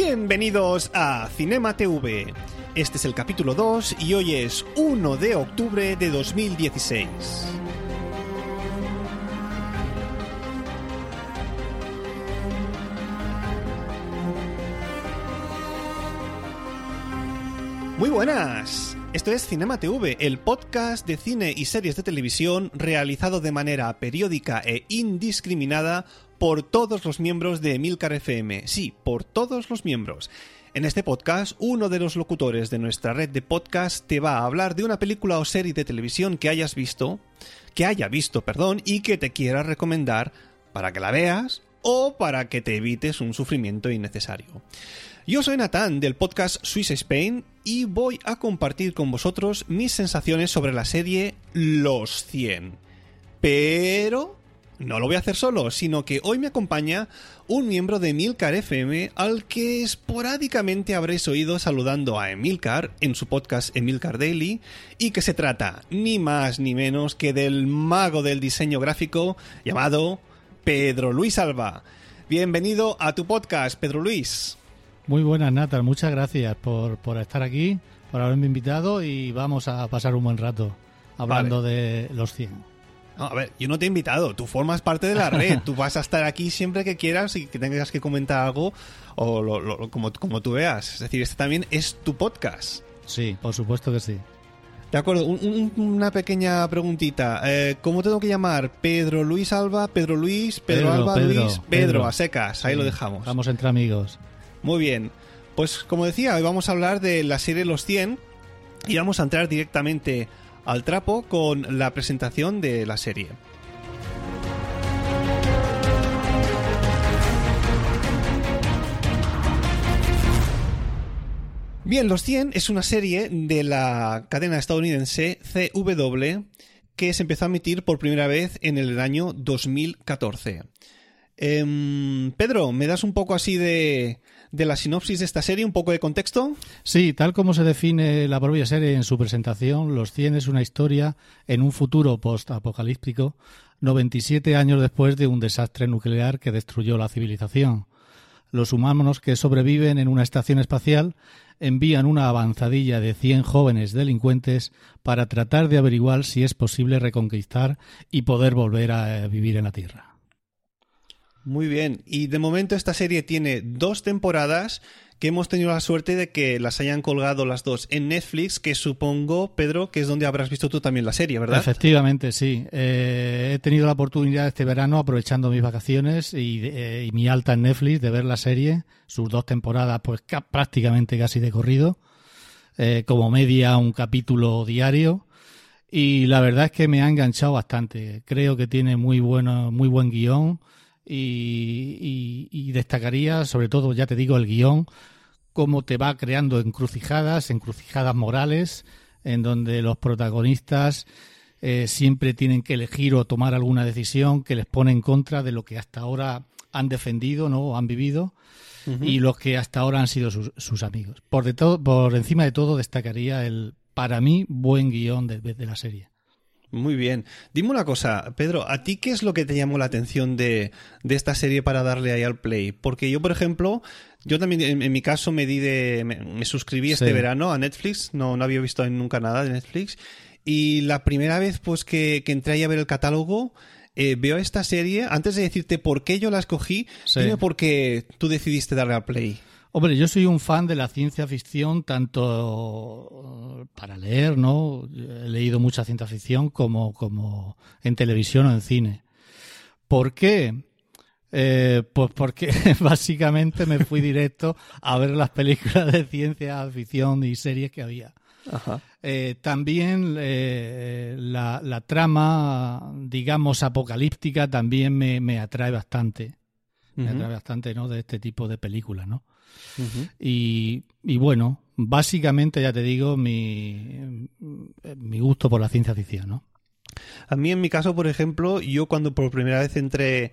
Bienvenidos a Cinema TV. Este es el capítulo 2 y hoy es 1 de octubre de 2016. Muy buenas. Esto es Cinema TV, el podcast de cine y series de televisión realizado de manera periódica e indiscriminada por todos los miembros de Emilcar FM. Sí, por todos los miembros. En este podcast, uno de los locutores de nuestra red de podcast te va a hablar de una película o serie de televisión que hayas visto, que haya visto, perdón, y que te quiera recomendar para que la veas o para que te evites un sufrimiento innecesario. Yo soy Natán del podcast Swiss Spain y voy a compartir con vosotros mis sensaciones sobre la serie Los 100. Pero no lo voy a hacer solo, sino que hoy me acompaña un miembro de Emilcar FM al que esporádicamente habréis oído saludando a Emilcar en su podcast Emilcar Daily y que se trata ni más ni menos que del mago del diseño gráfico llamado Pedro Luis Alba. Bienvenido a tu podcast, Pedro Luis. Muy buenas, Natal. Muchas gracias por, por estar aquí, por haberme invitado y vamos a pasar un buen rato hablando de los 100. No, a ver, yo no te he invitado, tú formas parte de la red, tú vas a estar aquí siempre que quieras y que tengas que comentar algo o lo, como, como tú veas. Es decir, este también es tu podcast. Sí, por supuesto que sí. De acuerdo, una pequeña preguntita. Eh, ¿Cómo tengo que llamar? ¿Pedro Luis Alba? ¿Pedro Luis? ¿Pedro, Alba? Luis? Pedro, a secas, ahí lo dejamos. Vamos entre amigos. Muy bien. Pues como decía, hoy vamos a hablar de la serie Los 100 y vamos a entrar directamente al trapo con la presentación de la serie. Bien, Los 100 es una serie de la cadena estadounidense CW que se empezó a emitir por primera vez en el año 2014. Em, Pedro, ¿me das un poco así de, de la sinopsis de esta serie, un poco de contexto? Sí, tal como se define la propia serie en su presentación, Los 100 es una historia en un futuro post-apocalíptico, 97 años después de un desastre nuclear que destruyó la civilización. Los humanos que sobreviven en una estación espacial envían una avanzadilla de 100 jóvenes delincuentes para tratar de averiguar si es posible reconquistar y poder volver a vivir en la Tierra. Muy bien. Y de momento esta serie tiene dos temporadas que hemos tenido la suerte de que las hayan colgado las dos en Netflix, que supongo, Pedro, que es donde habrás visto tú también la serie, ¿verdad? Efectivamente, sí. Eh, he tenido la oportunidad este verano, aprovechando mis vacaciones eh, y, mi alta en Netflix, de ver la serie, sus dos temporadas, pues prácticamente casi de corrido, eh, como media un capítulo diario. Y la verdad es que me ha enganchado bastante. Creo que tiene muy bueno, muy buen guion y, destacaría sobre todo, ya te digo, el guion, cómo te va creando encrucijadas, encrucijadas morales, en donde los protagonistas eh, siempre tienen que elegir o tomar alguna decisión que les pone en contra de lo que hasta ahora han defendido ¿no? o han vivido y los que hasta ahora han sido sus, amigos. Por, de todo, por encima de todo destacaría el, para mí, buen guion de la serie. Muy bien. Dime una cosa, Pedro, ¿a ti qué es lo que te llamó la atención de, de esta serie para darle ahí al play? Porque yo, por ejemplo, yo también en, mi caso me di de. me, suscribí este verano a Netflix, no, no había visto nunca nada de Netflix. Y la primera vez pues que, que entré ahí a ver el catálogo, eh, veo esta serie, antes de decirte por qué yo la escogí, dime por qué tú decidiste darle al play. Hombre, yo soy un fan de la ciencia ficción, tanto para leer, ¿no? He leído mucha ciencia ficción como, como en televisión o en cine. ¿Por qué? Eh, pues porque básicamente me fui directo a ver las películas de ciencia ficción y series que había. Eh, también eh, la, la, trama, digamos, apocalíptica también me, me atrae bastante. Me atrae bastante, ¿no? De este tipo de películas, ¿no? Y, y, bueno, básicamente, ya te digo, mi, mi gusto por la ciencia ficción, ¿no? A mí, en mi caso, por ejemplo, yo cuando por primera vez entré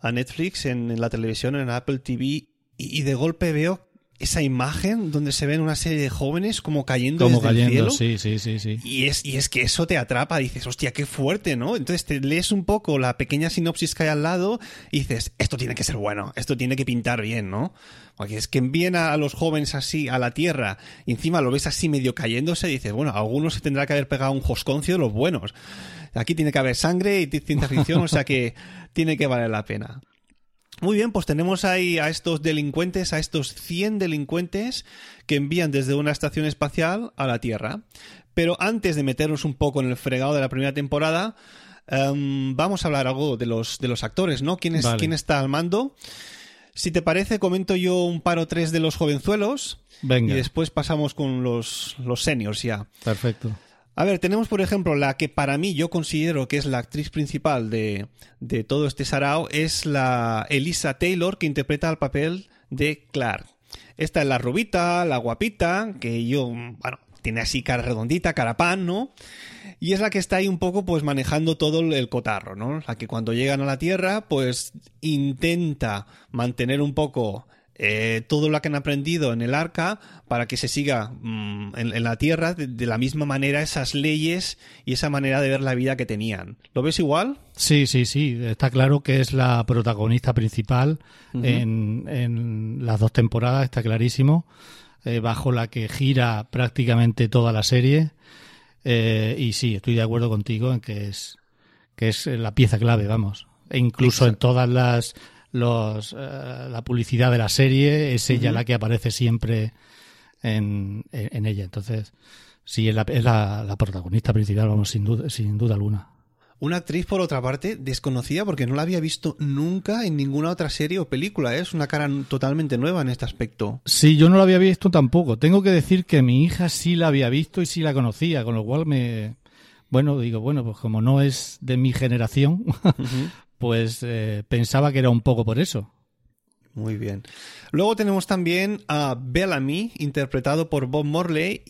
a Netflix en, la televisión, en Apple TV, y, de golpe veo esa imagen donde se ven una serie de jóvenes como cayendo como desde cayendo, el cielo. Sí, sí, sí, sí. Y es, y es que eso te atrapa, dices, hostia, qué fuerte, ¿no? Entonces te lees un poco la pequeña sinopsis que hay al lado y dices, esto tiene que ser bueno, esto tiene que pintar bien, ¿no? Porque es que envíen a, los jóvenes así a la Tierra y encima lo ves así medio cayéndose y dices, bueno, algunos se tendrá que haber pegado un josconcio de los buenos. Aquí tiene que haber sangre y ciencia ficción, o sea que tiene que valer la pena. Muy bien, pues tenemos ahí a estos delincuentes, a estos 100 delincuentes que envían desde una estación espacial a la Tierra. Pero antes de meternos un poco en el fregado de la primera temporada, em, vamos a hablar algo de los, de los actores, ¿no? ¿Quién, es, ¿Quién está al mando? Si te parece, comento yo un par o tres de los jovenzuelos. Venga. Y después pasamos con los, los seniors ya. Perfecto. A ver, tenemos por ejemplo la que para mí yo considero que es la actriz principal de, todo este sarao, es la Elisa Taylor que interpreta el papel de Clark. Esta es la rubita, la guapita, que yo, bueno, tiene así cara redondita, cara pan, ¿no? Y es la que está ahí un poco pues manejando todo el cotarro, ¿no? La que cuando llegan a la Tierra pues intenta mantener un poco eh, todo lo que han aprendido en el arca para que se siga mm, en, la tierra de, la misma manera esas leyes y esa manera de ver la vida que tenían. ¿Lo ves igual? Sí, sí, sí. Está claro que es la protagonista principal en, las dos temporadas, está clarísimo, eh, bajo la que gira prácticamente toda la serie. Eh, y sí, estoy de acuerdo contigo en que es, que es la pieza clave, vamos. E incluso en todas las los, eh, la publicidad de la serie, es ella la que aparece siempre en, en, ella. Entonces, sí, es, la, es la, protagonista principal, vamos, sin duda, sin duda alguna. Una actriz, por otra parte, desconocida porque no la había visto nunca en ninguna otra serie o película. ¿eh? Es una cara totalmente nueva en este aspecto. Sí, yo no la había visto tampoco. Tengo que decir que mi hija sí la había visto y sí la conocía, con lo cual me... Bueno, digo, bueno, pues como no es de mi generación, pues eh, pensaba que era un poco por eso. Muy bien. Luego tenemos también a Bellamy, interpretado por Bob Morley,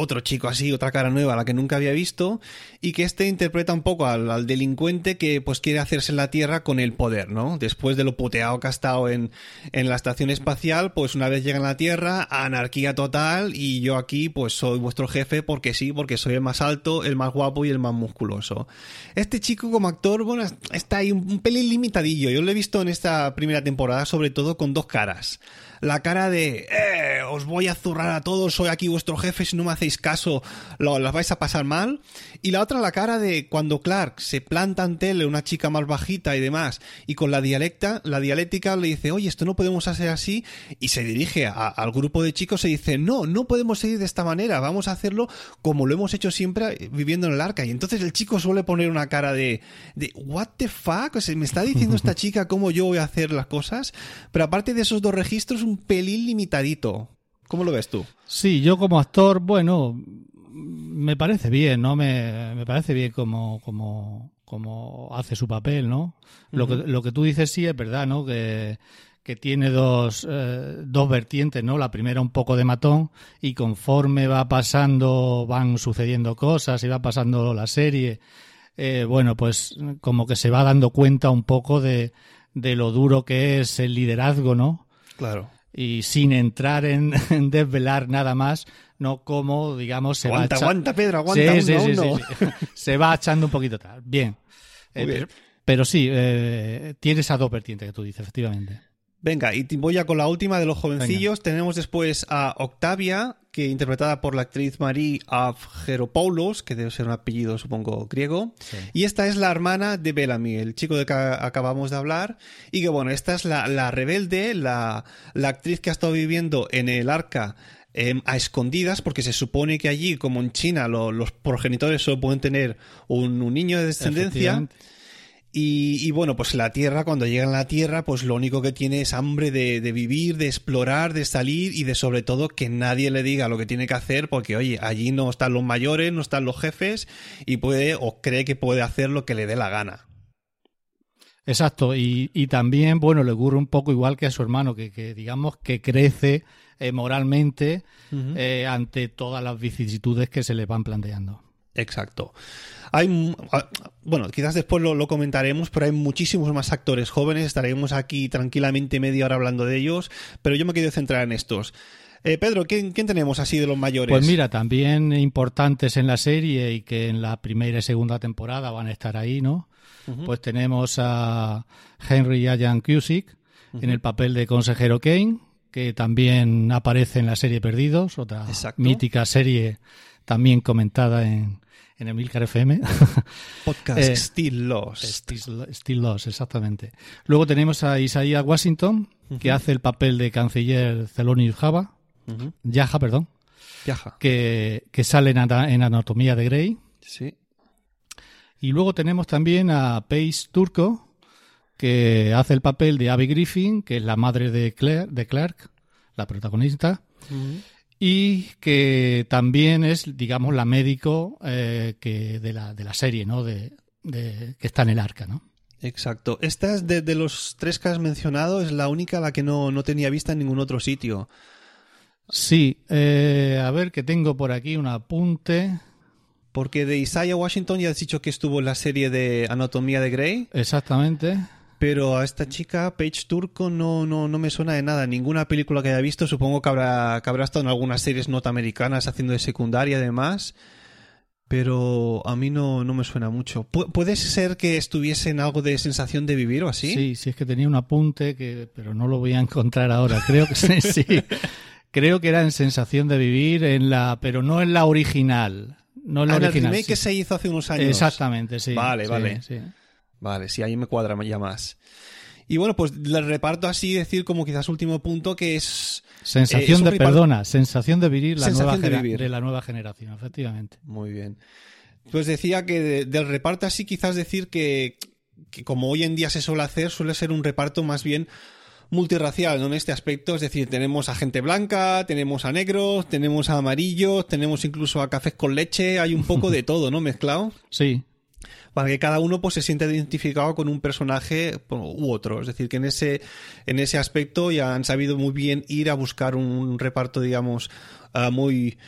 otro chico así, otra cara nueva, la que nunca había visto, y que este interpreta un poco al, delincuente que pues quiere hacerse en la Tierra con el poder, ¿no? Después de lo puteado que ha estado en, en la estación espacial, pues una vez llega a la Tierra, anarquía total, y yo aquí pues soy vuestro jefe porque sí, porque soy el más alto, el más guapo y el más musculoso. Este chico como actor, bueno, está ahí un, un pelín limitadillo, yo lo he visto en esta primera temporada sobre todo con dos caras la cara de, eh, os voy a zurrar a todos, soy aquí vuestro jefe, si no me hacéis caso, lo, las vais a pasar mal. Y la otra, la cara de cuando Clark se planta ante él, una chica más bajita y demás, y con la dialecta, la dialéctica le dice, oye, esto no podemos hacer así, y se dirige al grupo de chicos y dice, no, no podemos seguir de esta manera, vamos a hacerlo como lo hemos hecho siempre viviendo en el arca. Y entonces el chico suele poner una cara de, de what the fuck, o sea, me está diciendo esta chica cómo yo voy a hacer las cosas, pero aparte de esos dos registros, un pelín limitadito. ¿Cómo lo ves tú? Sí, yo como actor, bueno, me parece bien, ¿no? Me, me parece bien como, como, como hace su papel, ¿no? lo, que, lo que tú dices sí es verdad, ¿no? Que, que tiene dos, eh, dos vertientes, ¿no? La primera un poco de matón y conforme va pasando, van sucediendo cosas y va pasando la serie, eh, bueno, pues como que se va dando cuenta un poco de, de lo duro que es el liderazgo, ¿no? Claro y sin entrar en, desvelar nada más, no como, digamos, se va Aguanta, Pedro, aguanta, sí, sí, sí, se va echando un poquito tal. Bien. Eh, pero, sí, eh, tiene esa dos vertientes que tú dices, efectivamente. Venga, y voy ya con la última de los jovencillos. Tenemos después a Octavia, que interpretada por la actriz Marie Avgeropoulos, que debe ser un apellido, supongo, griego. Y esta es la hermana de Bellamy, el chico de que acabamos de hablar. Y que, bueno, esta es la, rebelde, la, actriz que ha estado viviendo en el arca em, a escondidas, porque se supone que allí, como en China, los progenitores solo pueden tener un, un niño de descendencia. Y, y, bueno, pues la Tierra, cuando llega a la Tierra, pues lo único que tiene es hambre de, de, vivir, de explorar, de salir y de sobre todo que nadie le diga lo que tiene que hacer, porque oye, allí no están los mayores, no están los jefes y puede o cree que puede hacer lo que le dé la gana. Exacto, y, y también, bueno, le ocurre un poco igual que a su hermano, que, que digamos que crece eh, moralmente uh -huh. eh, ante todas las vicisitudes que se le van planteando. Exacto. Hay, bueno, quizás después lo, lo, comentaremos, pero hay muchísimos más actores jóvenes. Estaremos aquí tranquilamente media hora hablando de ellos, pero yo me quiero centrar en estos. Eh, Pedro, ¿quién, ¿quién, tenemos así de los mayores? Pues mira, también importantes en la serie y que en la primera y segunda temporada van a estar ahí, ¿no? Uh -huh. Pues tenemos a Henry Ian Cusick uh -huh. en el papel de consejero Kane, que también aparece en la serie Perdidos, otra Exacto. mítica serie también comentada en, en Emilcar FM. Podcast eh, Still Lost. Still, Still, Lost, exactamente. Luego tenemos a Isaiah Washington, uh -huh. que hace el papel de canciller Thelonious Java, uh -huh. Yaja, perdón, Yaja. Que, que sale en, en Anatomía de Grey. Sí. Y luego tenemos también a Paige Turco, que hace el papel de Abby Griffin, que es la madre de, Claire, de Clark, la protagonista. Uh -huh y que también es, digamos, la médico eh, que de la, de la serie, ¿no? De, de, que está en el arca, ¿no? Exacto. Esta es de, de, los tres que has mencionado, es la única a la que no, no tenía vista en ningún otro sitio. Sí, eh, a ver que tengo por aquí un apunte. Porque de Isaiah Washington ya has dicho que estuvo en la serie de Anatomía de Grey. Exactamente pero a esta chica, Paige Turco, no, no, no me suena de nada. Ninguna película que haya visto, supongo que habrá, que habrá estado en algunas series norteamericanas haciendo de secundaria además, pero a mí no, no me suena mucho. Pu ¿Puede ser que estuviese en algo de sensación de vivir o así? Sí, sí, es que tenía un apunte, que, pero no lo voy a encontrar ahora. Creo que sí, sí. Creo que era en sensación de vivir, en la, pero no en la original. No en la ah, original. el remake sí. que se hizo hace unos años. Exactamente, sí. Vale, sí, vale. Sí. Vale, sí, ahí me cuadra ya más. Y bueno, pues le reparto así, decir como quizás último punto que es... Sensación eh, es de, perdona, sensación de vivir la, sensación nueva de, vivir. de la nueva generación, efectivamente. Muy bien. Pues decía que de, del reparto así quizás decir que, que como hoy en día se suele hacer, suele ser un reparto más bien multirracial ¿no? en este aspecto, es decir, tenemos a gente blanca, tenemos a negros, tenemos a amarillos, tenemos incluso a cafés con leche, hay un poco de todo, ¿no? Mezclado. Sí, para que cada uno pues se sienta identificado con un personaje u otro. Es decir, que en ese, en ese aspecto ya han sabido muy bien ir a buscar un reparto, digamos, uh, muy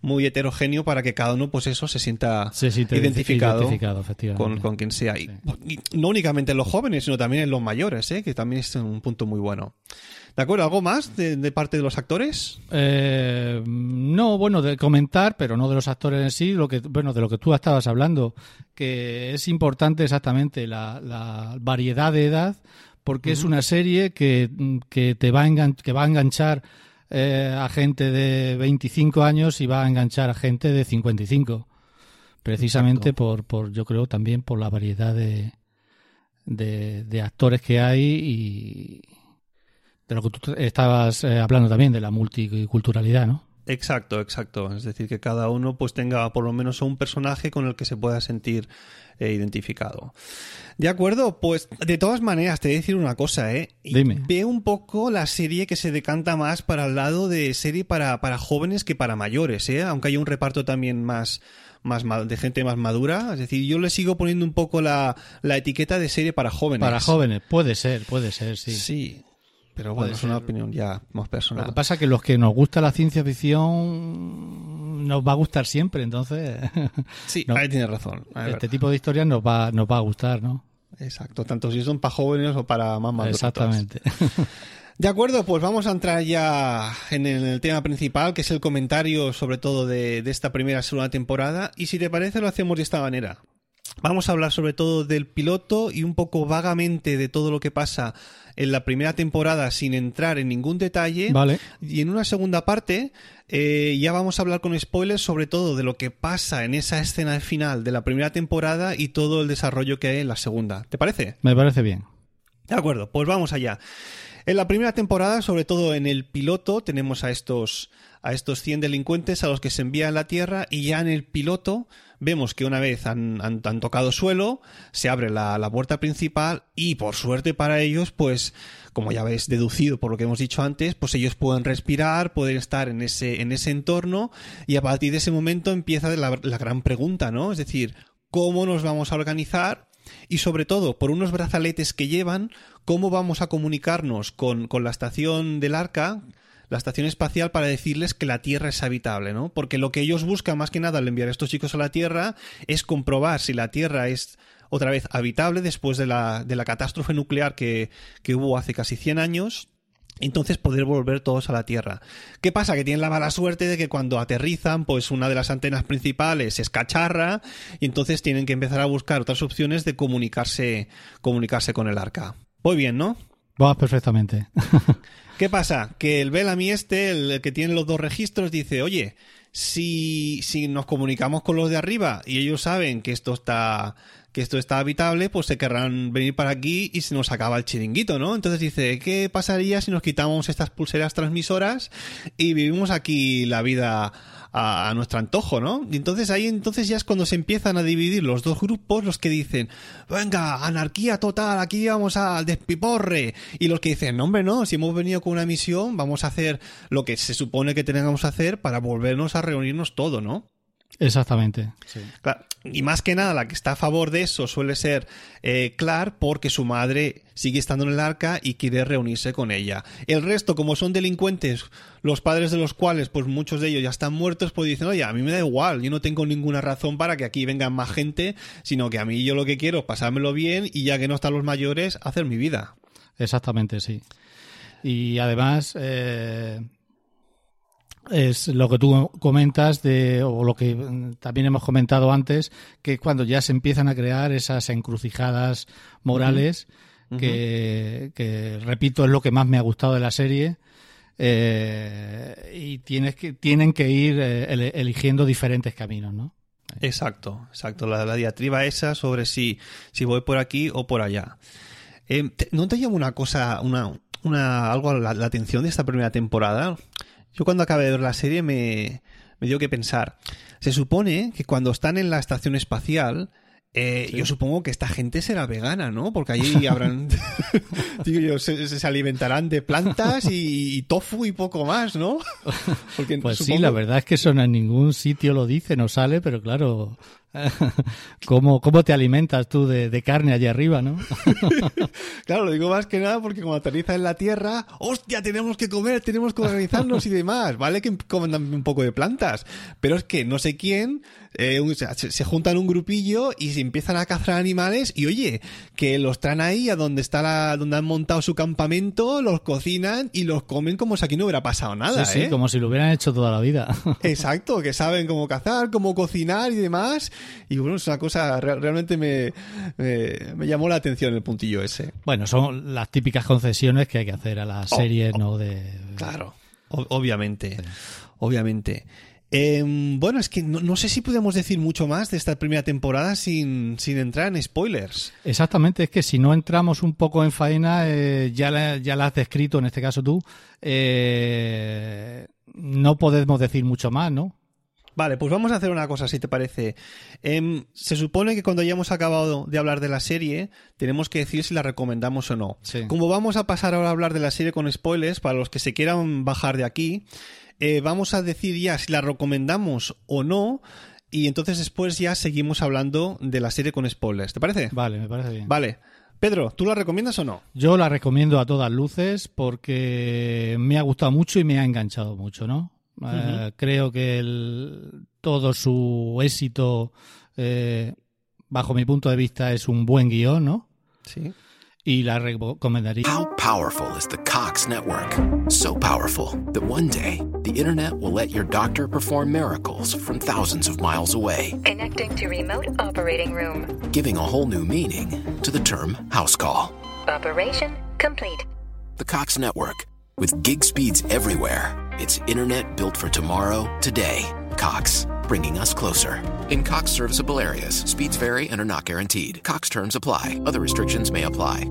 muy heterogéneo para que cada uno, pues eso, se sienta identificado, identificado con, con, quien sea. Sí. Y, no únicamente en los jóvenes, sino también en los mayores, ¿eh? que también es un punto muy bueno. ¿De acuerdo? ¿Algo más de, de parte de los actores? Eh, no, bueno, de comentar, pero no de los actores en sí, lo que, bueno, de lo que tú estabas hablando, que es importante exactamente la, la variedad de edad, porque uh -huh. es una serie que, que te va a, engan que va a enganchar eh, a gente de 25 años y va a enganchar a gente de 55. Precisamente por, por, yo creo, también por la variedad de, de, de actores que hay y de lo que tú estabas eh, hablando también, de la multiculturalidad, ¿no? Exacto, exacto. Es decir, que cada uno pues tenga por lo menos un personaje con el que se pueda sentir eh, identificado. De acuerdo, pues de todas maneras te voy a decir una cosa, ¿eh? Dime. Ve un poco la serie que se decanta más para el lado de serie para, para jóvenes que para mayores, ¿eh? Aunque haya un reparto también más, más de gente más madura. Es decir, yo le sigo poniendo un poco la, la etiqueta de serie para jóvenes. Para jóvenes, puede ser, puede ser, sí. Sí. Pero bueno, es una opinión ya más personal. Lo que pasa es que los que nos gusta la ciencia ficción nos va a gustar siempre, entonces. Sí, no, ahí tienes razón. Este verdad. tipo de historias nos va, nos va a gustar, ¿no? Exacto, tanto si son para jóvenes o para más maduros. Exactamente. De acuerdo, pues vamos a entrar ya en el tema principal, que es el comentario sobre todo de, de esta primera segunda temporada. Y si te parece, lo hacemos de esta manera. Vamos a hablar sobre todo del piloto y un poco vagamente de todo lo que pasa en la primera temporada sin entrar en ningún detalle. Vale. Y en una segunda parte eh, ya vamos a hablar con spoilers sobre todo de lo que pasa en esa escena final de la primera temporada y todo el desarrollo que hay en la segunda. ¿Te parece? Me parece bien. De acuerdo, pues vamos allá. En la primera temporada, sobre todo en el piloto, tenemos a estos a estos 100 delincuentes a los que se envía a la Tierra y ya en el piloto vemos que una vez han, han, tocado suelo, se abre la, la, puerta principal y por suerte para ellos, pues como ya habéis deducido por lo que hemos dicho antes, pues ellos pueden respirar, pueden estar en ese, en ese entorno y a partir de ese momento empieza la, la gran pregunta, ¿no? Es decir, ¿cómo nos vamos a organizar y sobre todo por unos brazaletes que llevan, cómo vamos a comunicarnos con, con, la estación del arca, la estación espacial, para decirles que la Tierra es habitable, ¿no? Porque lo que ellos buscan más que nada al enviar a estos chicos a la Tierra es comprobar si la Tierra es otra vez habitable después de la, de la catástrofe nuclear que, que hubo hace casi 100 años entonces poder volver todos a la Tierra. ¿Qué pasa? Que tienen la mala suerte de que cuando aterrizan, pues una de las antenas principales es cacharra y entonces tienen que empezar a buscar otras opciones de comunicarse, comunicarse con el arca. Voy bien, ¿no? Vas perfectamente. ¿Qué pasa? Que el Bellamy este, el que tiene los dos registros, dice, oye, si, si nos comunicamos con los de arriba y ellos saben que esto está que esto está habitable, pues se querrán venir para aquí y se nos acaba el chiringuito, ¿no? Entonces dice, ¿qué pasaría si nos quitamos estas pulseras transmisoras y vivimos aquí la vida a, nuestro antojo, ¿no? Y entonces ahí entonces ya es cuando se empiezan a dividir los dos grupos, los que dicen, venga, anarquía total, aquí vamos al despiporre, y los que dicen, no hombre, no, si hemos venido con una misión, vamos a hacer lo que se supone que tenemos que hacer para volvernos a reunirnos todo, ¿no? Exactamente. y más que nada, la que está a favor de eso suele ser eh, Clark, porque su madre sigue estando en el arca y quiere reunirse con ella. El resto, como son delincuentes, los padres de los cuales, pues muchos de ellos ya están muertos, pues dicen, oye, a mí me da igual, yo no tengo ninguna razón para que aquí vengan más gente, sino que a mí yo lo que quiero es pasármelo bien y ya que no están los mayores, hacer mi vida. Exactamente, sí. Y además, eh, es lo que tú comentas de o lo que también hemos comentado antes que cuando ya se empiezan a crear esas encrucijadas morales que, repito es lo que más me ha gustado de la serie eh, y tienes que tienen que ir eh, eligiendo diferentes caminos no exacto exacto. La, diatriba esa sobre si si voy por aquí o por allá. Eh, no te llama una cosa una una algo la atención de esta primera temporada yo cuando acabé de ver la serie me, me dio que pensar. Se supone que cuando están en la estación espacial, eh, Yo supongo que esta gente será vegana, ¿no? Porque allí habrán. digo se, alimentarán de plantas y, tofu y poco más, ¿no? pues sí, la verdad es que eso en ningún sitio lo dice, no sale, pero claro, ¿Cómo, ¿Cómo te alimentas tú de, carne allá arriba, no? claro, lo digo más que nada porque cuando aterriza en la Tierra, ¡hostia! Tenemos que comer, tenemos que organizarnos y demás. Vale que coman un poco de plantas, pero es que no sé quién eh, se, juntan un grupillo y se empiezan a cazar animales y oye, que los traen ahí a donde está la, donde han montado su campamento, los cocinan y los comen como si aquí no hubiera pasado nada. Sí, ¿eh? como si lo hubieran hecho toda la vida. Exacto, que saben cómo cazar, cómo cocinar y demás. Y bueno, es una cosa, realmente me, me, llamó la atención el puntillo ese. Bueno, son las típicas concesiones que hay que hacer a las oh, series, oh, ¿no? De... Claro, obviamente, obviamente. Em, bueno, es que no, sé si podemos decir mucho más de esta primera temporada sin, entrar en spoilers. Exactamente, es que si no entramos un poco en faena, eh, ya, la, ya la has descrito, en este caso tú, eh, no podemos decir mucho más, ¿no? Vale, pues vamos a hacer una cosa, si te parece. Em, se supone que cuando hayamos acabado de hablar de la serie, tenemos que decir si la recomendamos o no. Como vamos a pasar ahora a hablar de la serie con spoilers, para los que se quieran bajar de aquí, eh, vamos a decir ya si la recomendamos o no. Y entonces después ya seguimos hablando de la serie con spoilers. ¿Te parece? Vale, me parece bien. Vale. Pedro, ¿tú la recomiendas o no? Yo la recomiendo a todas luces porque me ha gustado mucho y me ha enganchado mucho, ¿no? Eh, creo que el, todo su éxito, eh, bajo mi punto de vista, es un buen guión, ¿no? Sí. y la recomendaría. How powerful is the Cox network? So powerful that one day the internet will let your doctor perform miracles from thousands of miles away. Connecting to remote operating room. Giving a whole new meaning to the term house call. Operation complete. The Cox network with gig speeds everywhere. It's internet built for tomorrow, today. Cox bringing us closer. In Cox serviceable areas, speeds vary and are not guaranteed. Cox terms apply. Other restrictions may apply.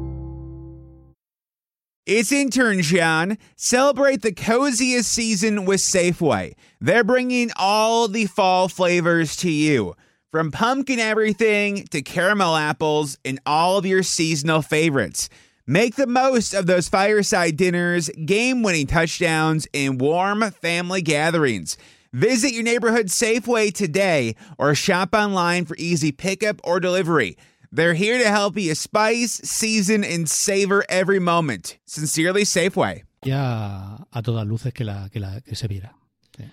It's intern John. Celebrate the coziest season with Safeway. They're bringing all the fall flavors to you. From pumpkin everything to caramel apples and all of your seasonal favorites. Make the most of those fireside dinners, game winning touchdowns, and warm family gatherings. Visit your neighborhood Safeway today or shop online for easy pickup or delivery. They're here to help you spice, season, and savor every moment. Sincerely, Safeway. Ya a todas luces que, la, que, la, que se viera. Sí.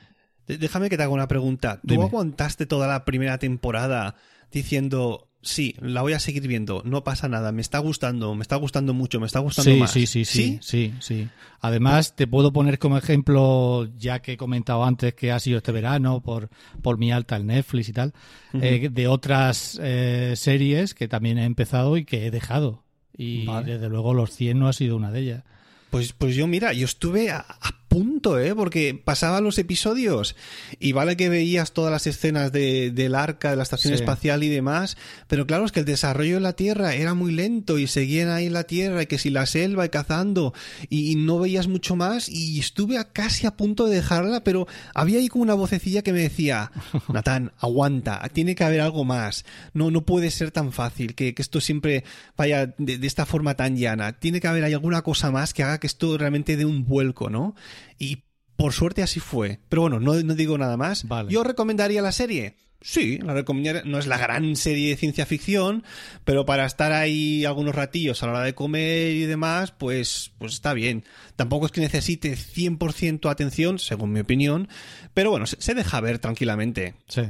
Déjame que te haga una pregunta. ¿Tú Dime. aguantaste toda la primera temporada diciendo, sí, la voy a seguir viendo, no pasa nada, me está gustando, me está gustando mucho, me está gustando Sí, más? sí, sí, sí, sí, sí. Además, te puedo poner como ejemplo, ya que he comentado antes que ha sido este verano por, por mi alta en Netflix y tal, eh, de otras eh, series que también he empezado y que he dejado. Y Vale. desde luego Los 100 no ha sido una de ellas. Pues, pues yo, mira, yo estuve a, a punto, ¿eh? Porque pasaba los episodios y vale que veías todas las escenas de, del arca, de la estación Sí. espacial y demás, pero claro, es que el desarrollo de la Tierra era muy lento y seguían ahí en la Tierra y que si la selva y cazando y, y no veías mucho más y estuve a, casi a punto de dejarla, pero había ahí como una vocecilla que me decía, Natán, aguanta, tiene que haber algo más, no, no puede ser tan fácil, que, que esto siempre vaya de, de esta forma tan llana, tiene que haber ahí alguna cosa más que haga que esto realmente dé un vuelco, ¿no? Y por suerte así fue. Pero bueno, no, no digo nada más. Vale. ¿Yo recomendaría la serie? Sí, la recomendaría. No es la gran serie de ciencia ficción, pero para estar ahí algunos ratillos a la hora de comer y demás, pues, pues está bien. Tampoco es que necesite 100% atención, según mi opinión, pero bueno, se, se deja ver tranquilamente. Sí.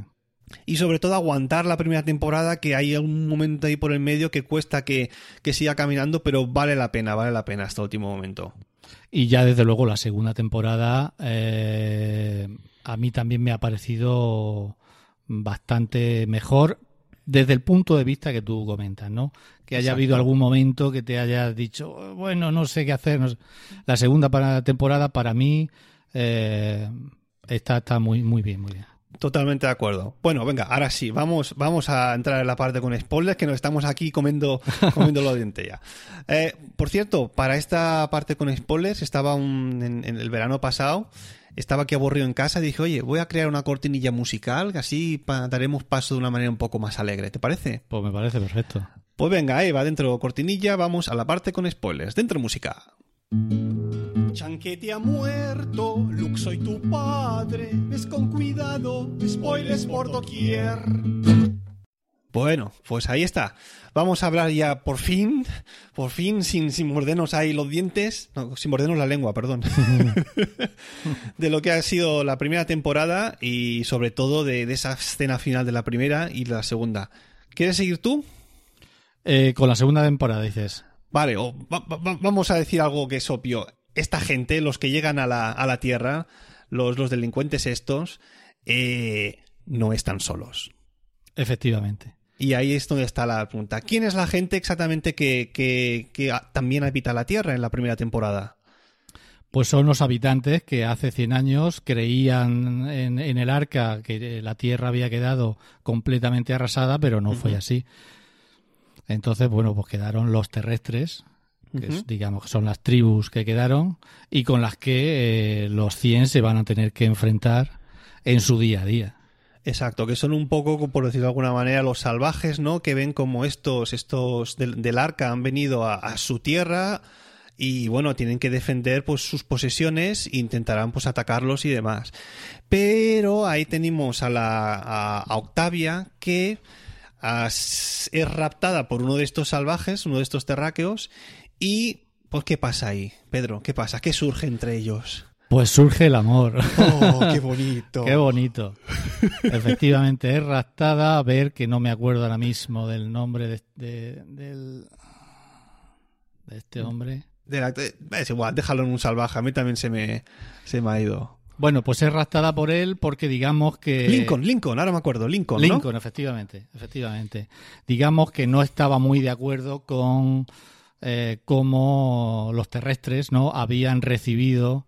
Y sobre todo aguantar la primera temporada, que hay un momento ahí por el medio que cuesta que, que siga caminando, pero vale la pena, vale la pena hasta el último momento. Y ya desde luego la segunda temporada eh, a mí también me ha parecido bastante mejor desde el punto de vista que tú comentas, ¿no? Que haya Exacto. habido algún momento que te haya dicho, bueno, no sé qué hacer. no sé". La segunda temporada para mí eh, está, está muy, muy bien, muy bien. Totalmente de acuerdo. Bueno, venga, ahora sí, vamos, vamos a entrar en la parte con spoilers, que nos estamos aquí comiendo, comiendo los dientes ya. Eh, por cierto, para esta parte con spoilers, estaba un- en, en el verano pasado, estaba aquí aburrido en casa y dije, oye, voy a crear una cortinilla musical, que así pa- daremos paso de una manera un poco más alegre, ¿te parece? Pues me parece perfecto. Pues venga, Eva, dentro cortinilla, vamos a la parte con spoilers. Dentro música. Chanquete ha muerto, Luke soy tu padre, ves con cuidado, spoilers por doquier. Bueno, pues ahí está. Vamos a hablar ya por fin, por fin, sin, sin mordernos ahí los dientes, no, sin mordernos la lengua, perdón, de lo que ha sido la primera temporada y sobre todo de, de esa escena final de la primera y la segunda. ¿Quieres seguir tú? Eh, con la segunda temporada dices. Vale, o va- va- vamos a decir algo que es obvio. Esta gente, los que llegan a la, a la Tierra, los, los delincuentes estos, eh, no están solos. Efectivamente. Y ahí es donde está la pregunta. ¿Quién es la gente exactamente que, que, que también habita la Tierra en la primera temporada? Pues son los habitantes que hace 100 años creían en, en el arca que la tierra había quedado completamente arrasada, pero no fue así. Entonces, bueno, pues quedaron los terrestres, que es, digamos que son las tribus que quedaron y con las que eh, los 100 se van a tener que enfrentar en su día a día. Exacto, que son un poco, por decirlo de alguna manera, los salvajes, ¿no? Que ven como estos, estos del, del arca han venido a, a su tierra y bueno, tienen que defender pues sus posesiones e intentarán pues atacarlos y demás. Pero ahí tenemos a la a, a Octavia que es raptada por uno de estos salvajes, uno de estos terráqueos y pues ¿qué pasa ahí, Pedro? ¿Qué pasa? ¿Qué surge entre ellos? Pues surge el amor. Oh, qué bonito. Qué bonito. Efectivamente, es raptada. A ver, que no me acuerdo ahora mismo del nombre de, de- del- de este hombre. De la- eh, es igual, déjalo en un salvaje. A mí también se me, se me ha ido. Bueno, pues es raptada por él porque digamos que... Lincoln, Lincoln, ahora me acuerdo. Lincoln, ¿no? Lincoln, efectivamente, efectivamente. Digamos que no estaba muy de acuerdo con eh, cómo los terrestres no habían recibido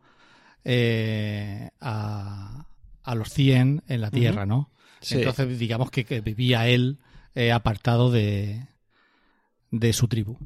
eh, a, a los 100 en la Tierra, ¿no? Sí. Entonces, digamos que, que vivía él eh, apartado de, de su tribu.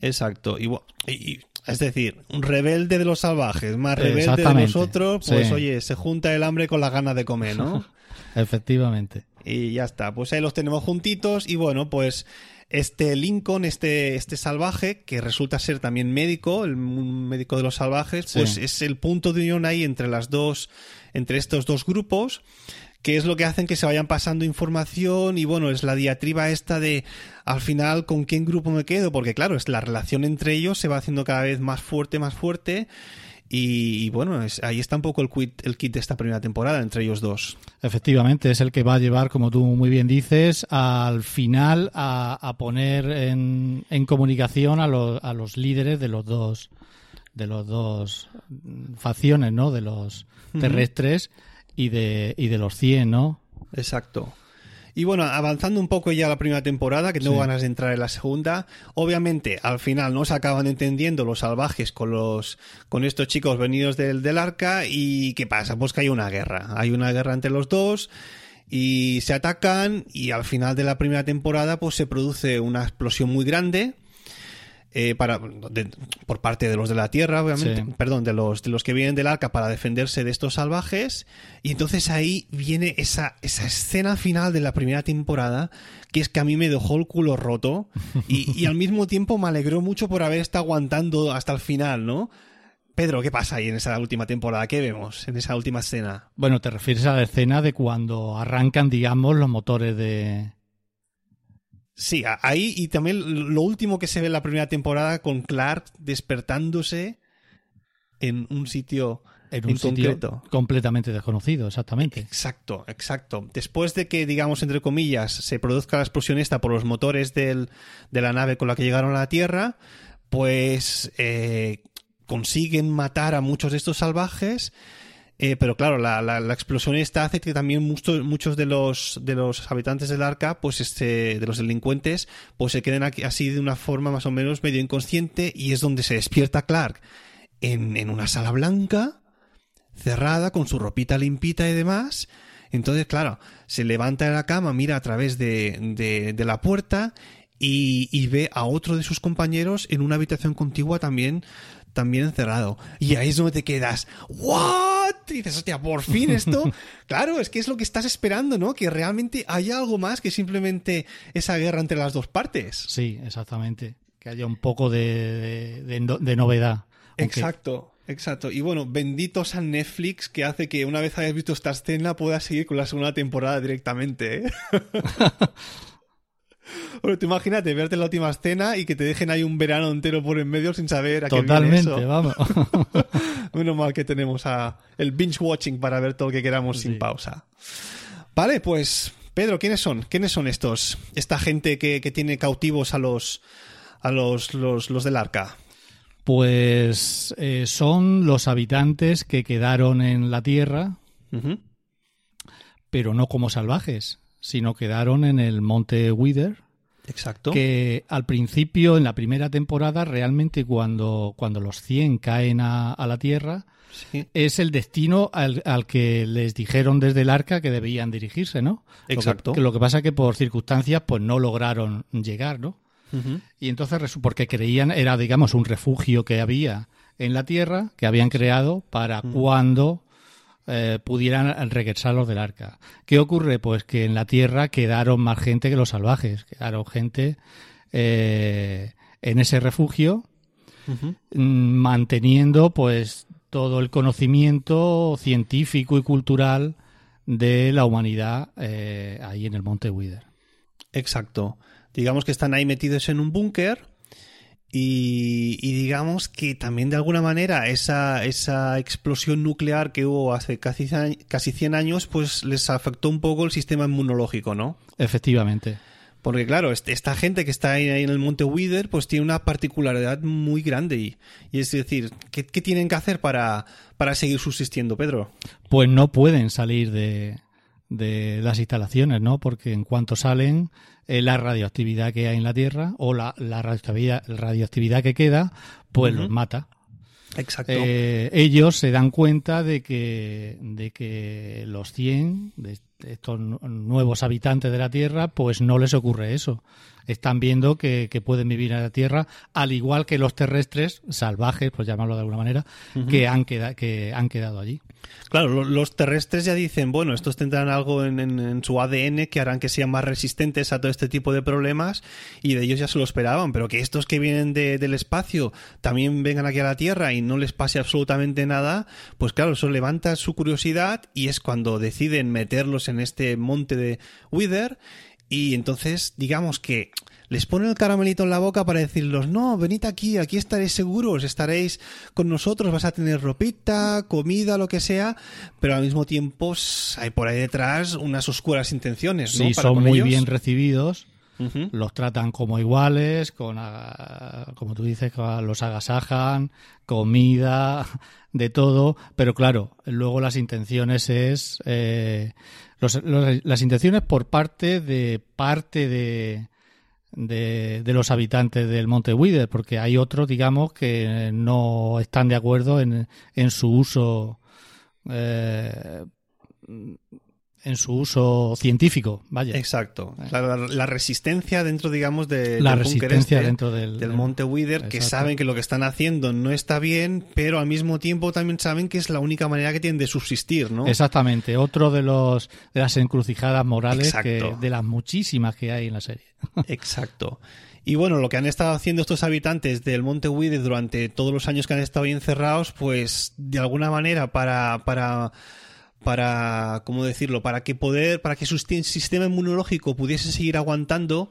Exacto. Y Es decir, un rebelde de los salvajes, más rebelde de nosotros, pues sí. oye, se junta el hambre con las ganas de comer, ¿no? Efectivamente. y ya está, pues ahí los tenemos juntitos y bueno, pues este Lincoln, este, este salvaje, que resulta ser también médico, el médico de los salvajes, Sí. pues es el punto de unión ahí entre las dos, entre estos dos grupos, que es lo que hacen que se vayan pasando información y bueno, es la diatriba esta de al final con quién grupo me quedo, porque claro, es la relación entre ellos se va haciendo cada vez más fuerte, más fuerte. Y, y bueno, es- ahí está un poco el, quit- el kit de esta primera temporada entre ellos dos. Efectivamente, es el que va a llevar, como tú muy bien dices, al final a, a poner en, en comunicación a, los- a los líderes de los dos de los dos facciones, ¿no? De los terrestres y de y de los 100, ¿no? Exacto. Y bueno, avanzando un poco ya a la primera temporada, que tengo Sí. ganas de entrar en la segunda, obviamente al final no se acaban entendiendo los salvajes con los con estos chicos venidos del, del arca y ¿qué pasa? Pues que hay una guerra, hay una guerra entre los dos y se atacan y al final de la primera temporada pues se produce una explosión muy grande eh, para de- por parte de los de la tierra obviamente Sí. perdón de los de los que vienen del arca para defenderse de estos salvajes. Y entonces ahí viene esa esa escena final de la primera temporada que es que a mí me dejó el culo roto. Y, y al mismo tiempo me alegró mucho por haber estado aguantando hasta el final no Pedro qué pasa ahí en esa última temporada qué vemos en esa última escena Bueno, te refieres a la escena de cuando arrancan, digamos, los motores de Sí, ahí y también lo último que se ve en la primera temporada con Clark despertándose en un sitio en un en sitio concreto. completamente desconocido, exactamente. Exacto, exacto. Después de que, digamos, entre comillas, se produzca la explosión esta por los motores del- de la nave con la que llegaron a la Tierra, pues eh, consiguen matar a muchos de estos salvajes. Eh, pero claro, la, la- la explosión esta hace que también muchos, muchos de los de los habitantes del arca, pues este, de los delincuentes, pues se queden aquí, así de una forma más o menos medio inconsciente y es donde se despierta Clark en, una sala blanca cerrada, con su ropita limpita y demás. Entonces, claro, se levanta de la cama, mira a través de, de, de la puerta y, y ve a otro de sus compañeros en una habitación contigua también, también encerrado. Y ahí es donde te quedas, ¿what? Y dices, hostia, por fin esto. claro, es que es lo que estás esperando, ¿no? Que realmente haya algo más que simplemente esa guerra entre las dos partes. Sí, exactamente. Que haya un poco de, de- de no- de novedad. Aunque- Exacto, exacto. Y bueno, benditos a Netflix que hace que una vez hayas visto esta escena puedas seguir con la segunda temporada directamente. ¿eh? Bueno, tú imagínate verte la última escena y que te dejen ahí un verano entero por en medio sin saber a qué viene Totalmente, eso. vamos. Menos mal que tenemos a el binge watching para ver todo lo que queramos sin pausa. Vale, pues Pedro, ¿quiénes son? ¿Quiénes son estos? Esta gente que, que tiene cautivos a los a los, los, los del arca. Pues eh, son los habitantes que quedaron en la Tierra, pero no como salvajes, sino quedaron en el monte Wither, Exacto. que al principio, en la primera temporada, realmente cuando, cuando los 100 caen a, a la Tierra, Sí. es el destino al, al que les dijeron desde el arca que debían dirigirse, ¿no? Lo que- Exacto. que Lo que, pasa es que por circunstancias pues no lograron llegar, ¿no? Y entonces, porque creían, era, digamos, un refugio que había en la tierra, que habían creado para cuando eh, pudieran regresar los del arca. ¿Qué ocurre? Pues que en la tierra quedaron más gente que los salvajes, quedaron gente eh, en ese refugio, mm, manteniendo pues todo el conocimiento científico y cultural de la humanidad eh, ahí en el monte Wither. Exacto. Digamos que están ahí metidos en un búnker y, y digamos que también de alguna manera esa, esa explosión nuclear que hubo hace casi, casi 100 años pues les afectó un poco el sistema inmunológico, ¿no? Efectivamente. Porque claro, este- esta gente que está ahí, ahí en el monte Wither pues tiene una particularidad muy grande y, y es decir, ¿qué, qué tienen que hacer para, para seguir subsistiendo, Pedro? pues no pueden salir de, de las instalaciones, ¿no? Porque en cuanto salen, eh, la radioactividad que hay en la Tierra o la, la radioactividad, radioactividad que queda, pues los mata. Exacto. Eh, ellos se dan cuenta de que, de que los 100, de estos nuevos habitantes de la Tierra, pues no les ocurre eso. Están viendo que, pueden vivir en la Tierra, al igual que los terrestres salvajes, por llamarlo de alguna manera, que, han que han quedado allí. Claro, los terrestres ya dicen, bueno, estos tendrán algo en, su ADN que harán que sean más resistentes a todo este tipo de problemas y de ellos ya se lo esperaban, pero que estos que vienen del espacio también vengan aquí a la Tierra y no les pase absolutamente nada, pues claro, eso levanta su curiosidad y es cuando deciden meterlos en este monte de Wither y entonces digamos que les ponen el caramelito en la boca para decirlos, no, venid aquí, aquí estaréis seguros, estaréis con nosotros, vas a tener ropita, comida, lo que sea, pero al mismo tiempo hay por ahí detrás unas oscuras intenciones. ¿no? Sí, son muy bien recibidos. Los tratan como iguales, con, ah, como tú dices, los agasajan, comida, de todo, pero claro, luego las intenciones es eh, las intenciones por parte de parte de, de, los habitantes del Monte Wither, porque hay otros, digamos, que no están de acuerdo en, en su uso eh, en su uso científico, vaya. Exacto. La, resistencia dentro, digamos, de, la resistencia este, dentro del, del Monte Wither, que saben que lo que están haciendo no está bien, pero al mismo tiempo también saben que es la única manera que tienen de subsistir, ¿no? Exactamente. Otro de los de las encrucijadas morales que, de las muchísimas que hay en la serie. Exacto. Y bueno, lo que han estado haciendo estos habitantes del Monte Wither durante todos los años que han estado ahí encerrados, pues de alguna manera para, para para, ¿cómo decirlo? Para que poder, para que su sistema inmunológico pudiese seguir aguantando,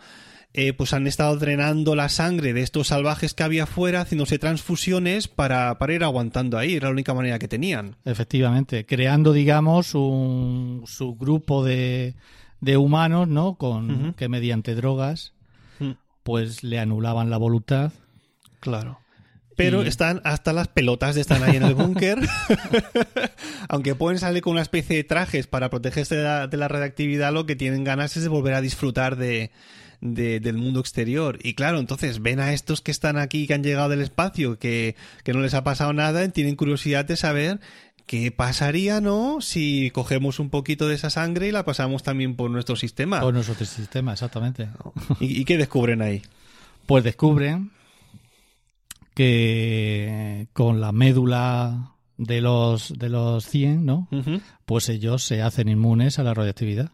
eh, pues han estado drenando la sangre de estos salvajes que había afuera, haciéndose transfusiones para, para ir aguantando ahí. Era la única manera que tenían. Efectivamente, creando, digamos, un subgrupo de, de humanos, ¿no? Con, Que mediante drogas, mm. pues le anulaban la voluntad. Claro pero están hasta las pelotas de estar ahí en el búnker. Aunque pueden salir con una especie de trajes para protegerse de la, de radioactividad, lo que tienen ganas es de volver a disfrutar de, del mundo exterior. Y claro, entonces ven a estos que están aquí, que han llegado del espacio, que, que no les ha pasado nada, y tienen curiosidad de saber ¿Qué pasaría, no? Si cogemos un poquito de esa sangre y la pasamos también por nuestro sistema. Por nuestro sistema, exactamente. ¿Y, y qué descubren ahí? Pues descubren que con la médula de los de los 100, ¿no? Pues ellos se hacen inmunes a la radioactividad.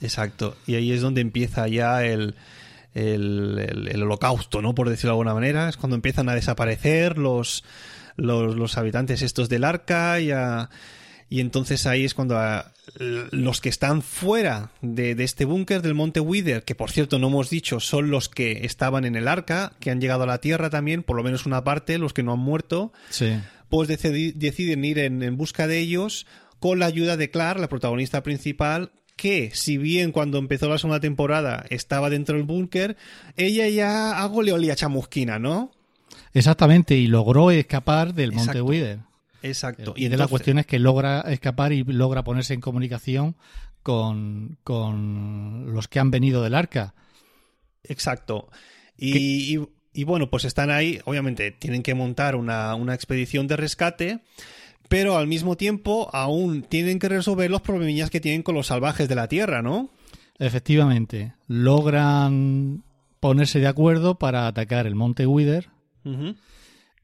Exacto. Y ahí es donde empieza ya el, el, holocausto, ¿no? Por decirlo de alguna manera. Es cuando empiezan a desaparecer los, los, los habitantes estos del arca y a y entonces ahí es cuando ah, los que están fuera de, este búnker del Monte Wither, que por cierto no hemos dicho, son los que estaban en el arca, que han llegado a la Tierra también, por lo menos una parte, los que no han muerto, pues deciden ir en, en busca de ellos con la ayuda de Clark, la protagonista principal, que si bien cuando empezó la segunda temporada estaba dentro del búnker, ella ya algo le olía chamusquina, ¿no? Exactamente, y logró escapar del Monte Wither. Exacto. Y de la cuestión es que logra escapar y logra ponerse en comunicación con, con los que han venido del arca. Exacto. Y, y, bueno, pues están ahí, obviamente tienen que montar una, una expedición de rescate, pero al mismo tiempo aún tienen que resolver los problemillas que tienen con los salvajes de la Tierra, ¿no? Efectivamente, logran ponerse de acuerdo para atacar el monte Wither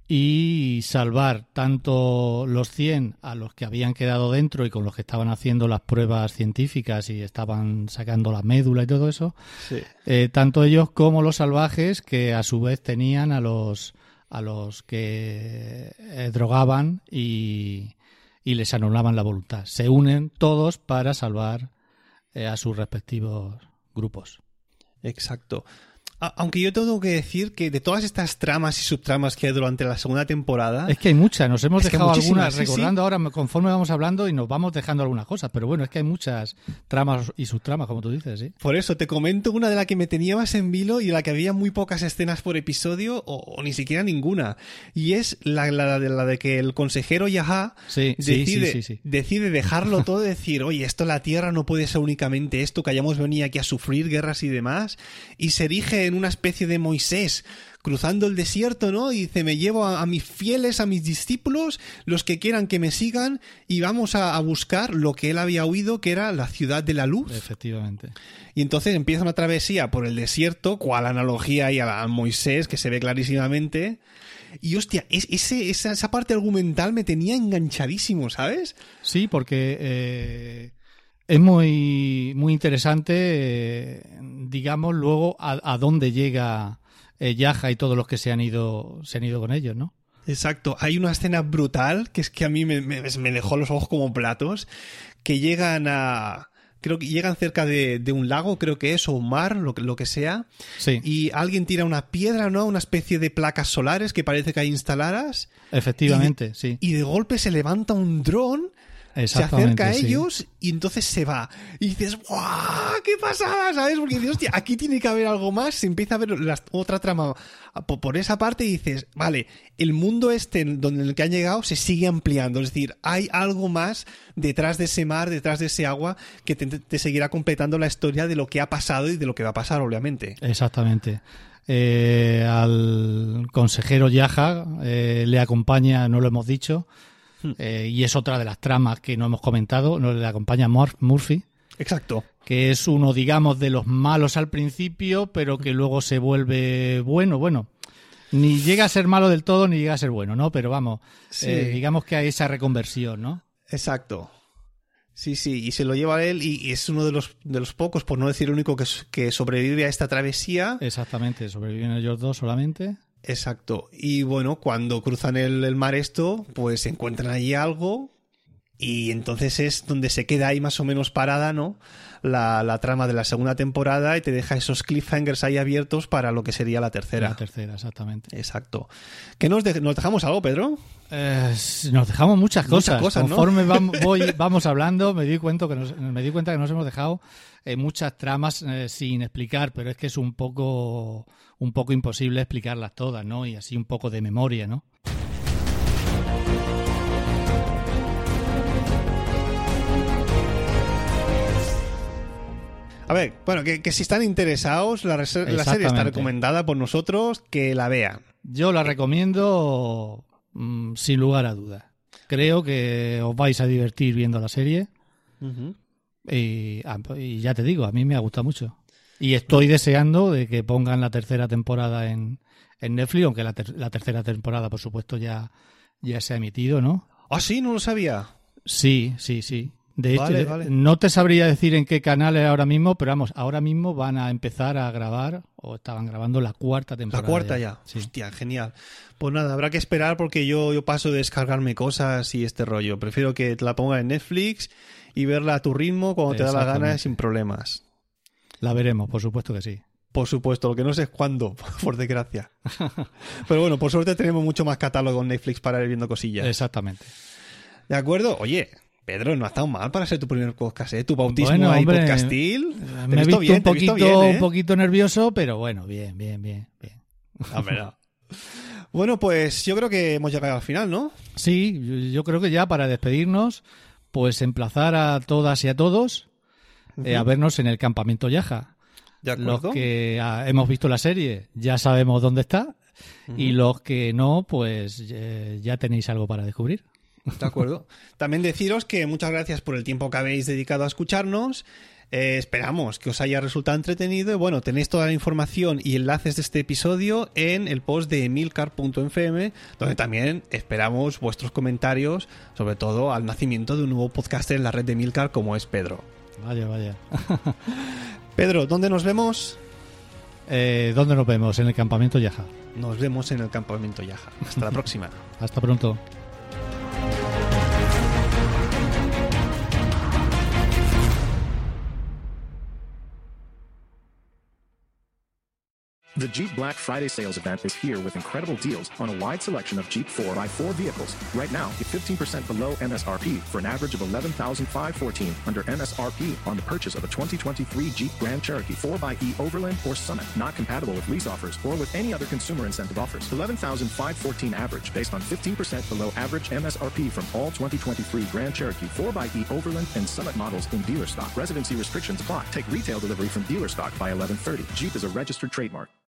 y salvar tanto los 100 a los que habían quedado dentro y con los que estaban haciendo las pruebas científicas y estaban sacando la médula y todo eso, eh, tanto ellos como los salvajes que a su vez tenían a los a los que eh, drogaban y, y, les anulaban la voluntad. Se unen todos para salvar eh, a sus respectivos grupos. Exacto. Aunque yo tengo que decir que de todas estas tramas y subtramas que hay durante la segunda temporada. Es que hay muchas, nos hemos dejado algunas, recordando ahora conforme vamos hablando y nos vamos dejando algunas cosas, pero bueno, es que hay muchas tramas y subtramas, como tú dices, ¿sí? Por eso te comento una de la que me tenía más en vilo y la que había muy pocas escenas por episodio o, ni siquiera ninguna. Y es la, la, de, la de que el consejero Yaha decide, decide dejarlo todo y decir, oye, esto la Tierra no puede ser únicamente esto, que hayamos venido aquí a sufrir guerras y demás, y se erige en una especie de Moisés cruzando el desierto, ¿no? Y dice, me llevo a, a mis fieles, a mis discípulos, los que quieran que me sigan, y vamos a, a buscar lo que él había oído, que era la ciudad de la luz. Efectivamente. Y entonces empieza una travesía por el desierto, cual analogía y a, a Moisés, que se ve clarísimamente. Y hostia, es- ese, esa, esa parte argumental me tenía enganchadísimo, ¿sabes? Sí, porque eh, es muy, muy interesante, eh, digamos, luego a, a dónde llega eh, Yaja y todos los que se han ido, se han ido con ellos, ¿no? Exacto. Hay una escena brutal que es que a mí me, me- me dejó los ojos como platos, que llegan a... Creo que llegan cerca de, de un lago, creo que es, o un mar, lo, que- lo que sea, Sí, y alguien tira una piedra, ¿no? Una especie de placas solares que parece que hay instaladas, efectivamente, sí. y de golpe se levanta un dron se acerca a sí. ellos y entonces se va. Y dices, ¡guau! ¡Qué pasada! ¿Sabes? Porque dices, hostia, aquí tiene que haber algo más. Se empieza a ver la- otra trama po- por esa parte y dices, vale, el mundo este en donde en el que han llegado se sigue ampliando. Es decir, hay algo más detrás de ese mar, detrás de ese agua, que te, te seguirá completando la historia de lo que ha pasado y de lo que va a pasar, obviamente. Exactamente. Eh, al consejero Yaja eh, le acompaña, no lo hemos dicho. Eh, y es otra de las tramas que no hemos comentado, no le acompaña Murphy, Exacto. que es uno, digamos, de los malos al principio, pero que luego se vuelve bueno, bueno. Ni llega a ser malo del todo, ni llega a ser bueno, ¿no? Pero vamos, Sí. eh, digamos que hay esa reconversión, ¿no? Exacto. Sí, sí, y se lo lleva él y, y es uno de los, de los pocos, por no decir el único, que, que sobrevive a esta travesía. Exactamente, sobreviven ellos dos solamente. Exacto. Y bueno, cuando cruzan el, el mar esto, pues encuentran allí algo y entonces es donde se queda ahí más o menos parada, ¿no? La, la trama de la segunda temporada y te deja esos cliffhangers ahí abiertos para lo que sería la tercera. La tercera, exactamente. Exacto. ¿Que nos, de- nos dejamos algo, Pedro? Eh, nos dejamos muchas Muchas cosas. Conforme vam- voy, vamos hablando, me di cuenta que nos, me di cuenta que nos hemos dejado eh, muchas tramas eh, sin explicar, pero es que es un poco un poco imposible explicarlas todas, ¿no? Y así un poco de memoria, ¿no? A ver, bueno, que, que si están interesados, la, la serie está recomendada por nosotros, que la vean. Yo la recomiendo mm, sin lugar a dudas. Creo que os vais a divertir viendo la serie y, ah, y ya te digo, a mí me ha gustado mucho. Y estoy deseando de que pongan la tercera temporada en, en Netflix, aunque la, ter- la tercera temporada, por supuesto, ya, ya se ha emitido, ¿no? Ah, sí, no lo sabía. Sí, sí, sí. De hecho, Vale, de- vale. no te sabría decir en qué canal es ahora mismo, pero vamos, ahora mismo van a empezar a grabar, o estaban grabando la cuarta La temporada. cuarta ya. Sí. Hostia, genial. Pues nada, habrá que esperar porque yo, yo paso de descargarme cosas y este rollo. Prefiero que te la ponga en Netflix y verla a tu ritmo cuando te da la gana sin problemas. La veremos, por supuesto que sí. Por supuesto, lo que no sé es cuándo, por desgracia. Pero bueno, por suerte tenemos mucho más catálogo en Netflix para ir viendo cosillas. Exactamente. ¿De acuerdo? Oye, Pedro, no ha estado mal para ser tu primer podcast, ¿eh? Tu bautismo Bueno, ahí hombre, podcastil. Te Me he visto visto bien, un te he visto poquito, bien, ¿eh? un poquito nervioso, pero bueno, bien, bien, bien, bien. No. Bueno, pues yo creo que hemos llegado al final, ¿no? Sí, yo- creo que ya para despedirnos, pues emplazar a todas y a todos eh, a vernos en el campamento Yaja. De Los que ah, hemos visto la serie ya sabemos dónde está y los que no, pues eh, ya tenéis algo para descubrir. De acuerdo. También deciros que muchas gracias por el tiempo que habéis dedicado a escucharnos. Eh, esperamos que os haya resultado entretenido. Y bueno, tenéis toda la información y enlaces de este episodio en el post de emilcar.fm, donde también esperamos vuestros comentarios, sobre todo al nacimiento de un nuevo podcaster en la red de Emilcar como es Pedro. Vaya, vaya. Pedro, ¿dónde nos vemos? Eh, ¿Dónde nos vemos? En el campamento Yaja. Nos vemos en el campamento Yaja. Hasta la próxima. Hasta pronto. The Jeep Black Friday sales event is here with incredible deals on a wide selection of Jeep 4x4 vehicles. Right now, get 15% below MSRP for an average of 11514 under MSRP on the purchase of a 2023 Jeep Grand Cherokee 4xE Overland or Summit. Not compatible with lease offers or with any other consumer incentive offers. 11514 average based on 15% below average MSRP from all 2023 Grand Cherokee 4xE Overland and Summit models in dealer stock. Residency restrictions apply. Take retail delivery from dealer stock by 1130. Jeep is a registered trademark.